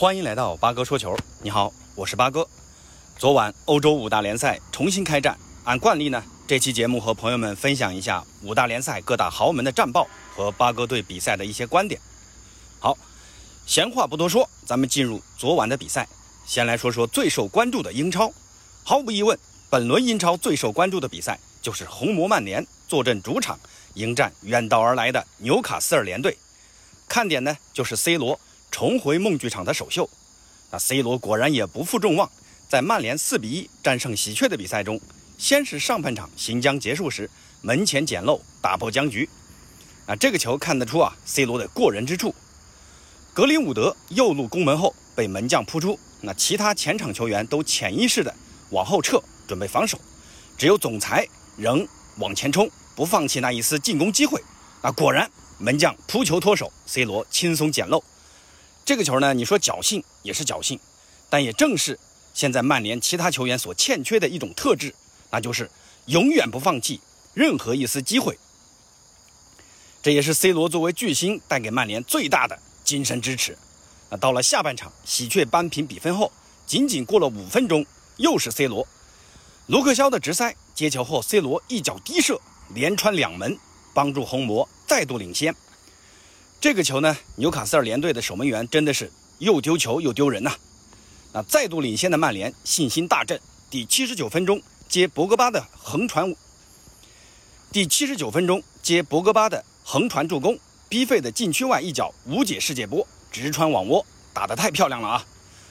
欢迎来到八哥说球。你好，我是八哥。昨晚欧洲五大联赛重新开战，按惯例呢，这期节目和朋友们分享一下五大联赛各大豪门的战报和八哥对比赛的一些观点。好，闲话不多说，咱们进入昨晚的比赛。先来说说最受关注的英超。毫无疑问，本轮英超最受关注的比赛就是红魔曼联坐镇主场迎战远道而来的纽卡斯尔联队。看点呢，就是 C 罗。重回梦剧场的首秀，那 C 罗果然也不负众望，在曼联四比一战胜喜鹊的比赛中，先是上半场行将结束时门前捡漏打破僵局，啊，这个球看得出啊 C 罗的过人之处。格林伍德右路攻门后被门将扑出，那其他前场球员都潜意识的往后撤准备防守，只有总裁仍往前冲，不放弃那一丝进攻机会。啊，果然门将扑球脱手，C 罗轻松捡漏。这个球呢，你说侥幸也是侥幸，但也正是现在曼联其他球员所欠缺的一种特质，那就是永远不放弃任何一丝机会。这也是 C 罗作为巨星带给曼联最大的精神支持。那到了下半场，喜鹊扳平比分后，仅仅过了五分钟，又是 C 罗，卢克肖的直塞接球后，C 罗一脚低射，连穿两门，帮助红魔再度领先。这个球呢，纽卡斯尔联队的守门员真的是又丢球又丢人呐！那再度领先的曼联信心大振，第七十九分钟接博格巴的横传，第七十九分钟接博格巴的横传助攻，逼费的禁区外一脚无解世界波直穿网窝，打得太漂亮了啊！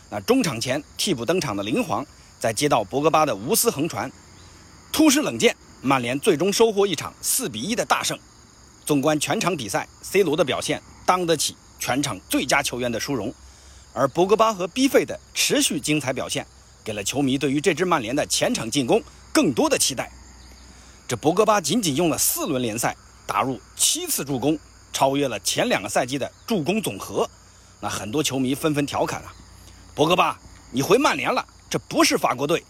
那中场前替补登场的林皇，在接到博格巴的无私横传，突施冷箭，曼联最终收获一场四比一的大胜。纵观全场比赛，C 罗的表现当得起全场最佳球员的殊荣，而博格巴和 B 费的持续精彩表现，给了球迷对于这支曼联的前场进攻更多的期待。这博格巴仅仅用了四轮联赛，打入七次助攻，超越了前两个赛季的助攻总和。那很多球迷纷纷调侃啊：“博格巴，你回曼联了，这不是法国队。”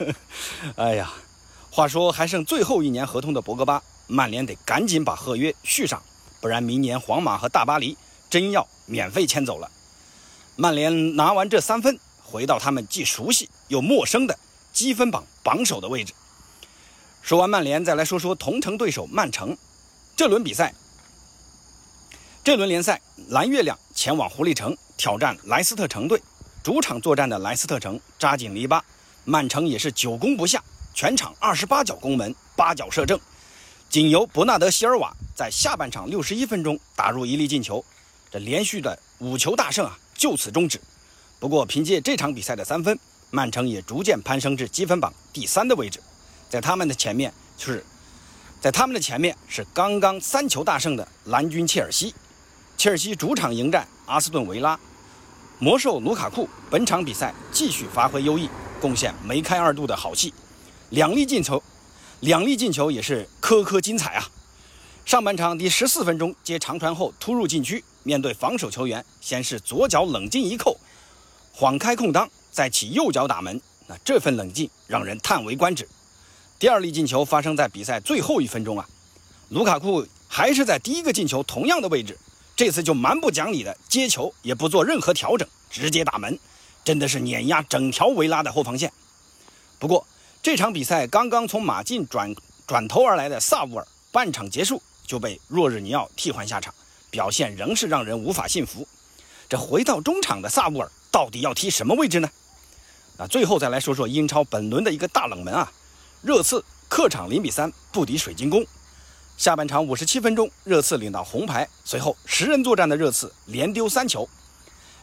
哎呀，话说还剩最后一年合同的博格巴。曼联得赶紧把合约续上，不然明年皇马和大巴黎真要免费签走了。曼联拿完这三分，回到他们既熟悉又陌生的积分榜榜首的位置。说完曼联，再来说说同城对手曼城。这轮比赛，这轮联赛，蓝月亮前往狐狸城挑战莱斯特城队，主场作战的莱斯特城扎紧篱笆，曼城也是久攻不下，全场二十八脚攻门，八脚射正。仅由伯纳德·席尔瓦在下半场六十一分钟打入一粒进球，这连续的五球大胜啊就此终止。不过凭借这场比赛的三分，曼城也逐渐攀升至积分榜第三的位置。在他们的前面就是，在他们的前面是刚刚三球大胜的蓝军切尔西。切尔西主场迎战阿斯顿维拉，魔兽卢卡库本场比赛继续发挥优异，贡献梅开二度的好戏，两粒进球。两粒进球也是颗颗精彩啊！上半场第十四分钟接长传后突入禁区，面对防守球员，先是左脚冷静一扣，晃开空当，再起右脚打门。那这份冷静让人叹为观止。第二粒进球发生在比赛最后一分钟啊，卢卡库还是在第一个进球同样的位置，这次就蛮不讲理的接球也不做任何调整，直接打门，真的是碾压整条维拉的后防线。不过。这场比赛刚刚从马竞转转头而来的萨乌尔，半场结束就被若日尼奥替换下场，表现仍是让人无法信服。这回到中场的萨乌尔到底要踢什么位置呢？啊，最后再来说说英超本轮的一个大冷门啊，热刺客场零比三不敌水晶宫。下半场五十七分钟，热刺领到红牌，随后十人作战的热刺连丢三球，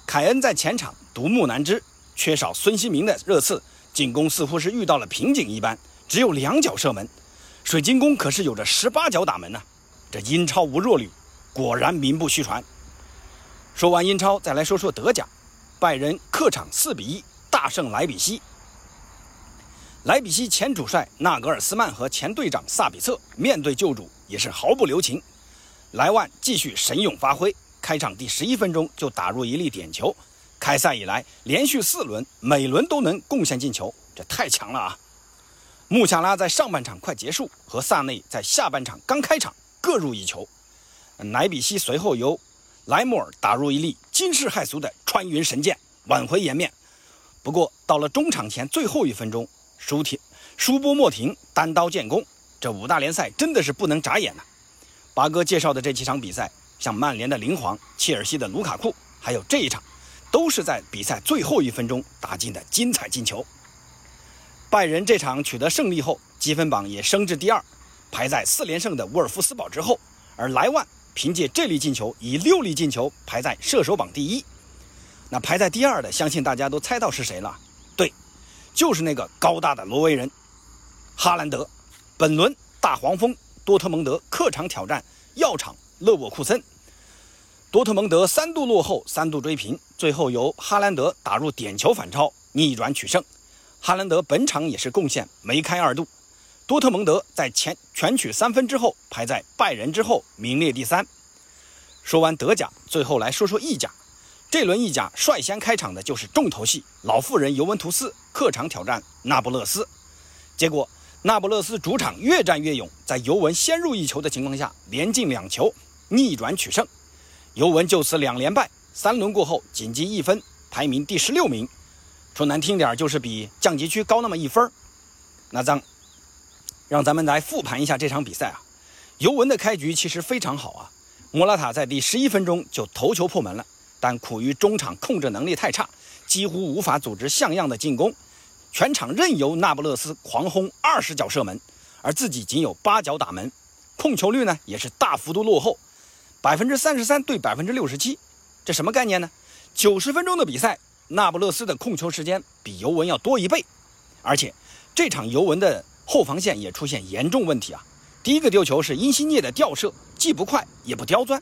凯恩在前场独木难支，缺少孙兴民的热刺。进攻似乎是遇到了瓶颈一般，只有两脚射门。水晶宫可是有着十八脚打门呢。这英超无弱旅，果然名不虚传。说完英超，再来说说德甲。拜仁客场四比一大胜莱比锡。莱比锡前主帅纳格尔斯曼和前队长萨比策面对旧主也是毫不留情。莱万继续神勇发挥，开场第十一分钟就打入一粒点球。开赛以来，连续四轮每轮都能贡献进球，这太强了啊！穆夏拉在上半场快结束和萨内在下半场刚开场各入一球。莱比锡随后由莱莫尔打入一粒惊世骇俗的穿云神箭，挽回颜面。不过到了中场前最后一分钟，舒停舒波莫廷单刀建功，这五大联赛真的是不能眨眼呐！八哥介绍的这几场比赛，像曼联的林皇、切尔西的卢卡库，还有这一场，都是在比赛最后一分钟打进的精彩进球。拜仁这场取得胜利后，积分榜也升至第二，排在四连胜的沃尔夫斯堡之后，而莱万。凭借这粒进球，以六粒进球排在射手榜第一。那排在第二的，相信大家都猜到是谁了？对，就是那个高大的挪威人哈兰德。本轮大黄蜂多特蒙德客场挑战药厂勒沃库森，多特蒙德三度落后，三度追平，最后由哈兰德打入点球反超，逆转取胜。哈兰德本场也是贡献梅开二度。多特蒙德在前全取三分之后，排在拜仁之后，名列第三。说完德甲，最后来说说意甲。这轮意甲率先开场的就是重头戏，老妇人尤文图斯客场挑战那不勒斯。结果那不勒斯主场越战越勇，在尤文先入一球的情况下，连进两球，逆转取胜。尤文就此两连败，三轮过后仅积一分，排名第十六名。说难听点，就是比降级区高那么一分那咱。让咱们来复盘一下这场比赛啊，尤文的开局其实非常好啊，莫拉塔在第十一分钟就头球破门了，但苦于中场控制能力太差，几乎无法组织像样的进攻，全场任由那不勒斯狂轰二十脚射门，而自己仅有八脚打门，控球率呢也是大幅度落后，百分之三十三对百分之六十七，这什么概念呢？九十分钟的比赛，那不勒斯的控球时间比尤文要多一倍，而且这场尤文的。后防线也出现严重问题啊！第一个丢球是因西涅的吊射，既不快也不刁钻，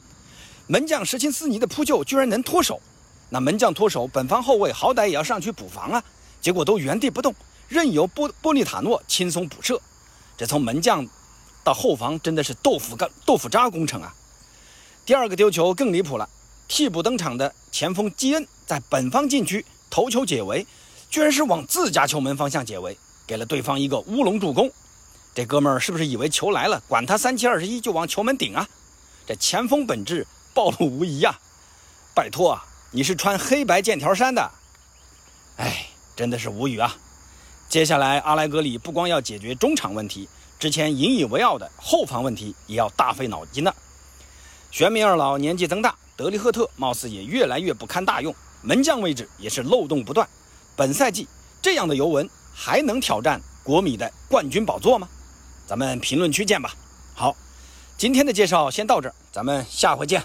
门将什琴斯尼的扑救居然能脱手。那门将脱手，本方后卫好歹也要上去补防啊，结果都原地不动，任由波波利塔诺轻松补射。这从门将到后防真的是豆腐干豆腐渣工程啊！第二个丢球更离谱了，替补登场的前锋基恩在本方禁区头球解围，居然是往自家球门方向解围。给了对方一个乌龙助攻，这哥们儿是不是以为球来了，管他三七二十一就往球门顶啊？这前锋本质暴露无遗呀！拜托啊，你是穿黑白剑条衫的？哎，真的是无语啊！接下来阿莱格里不光要解决中场问题，之前引以为傲的后防问题也要大费脑筋呢。玄冥二老年纪增大，德里赫特貌似也越来越不堪大用，门将位置也是漏洞不断。本赛季这样的尤文。还能挑战国米的冠军宝座吗？咱们评论区见吧。好，今天的介绍先到这儿，咱们下回见。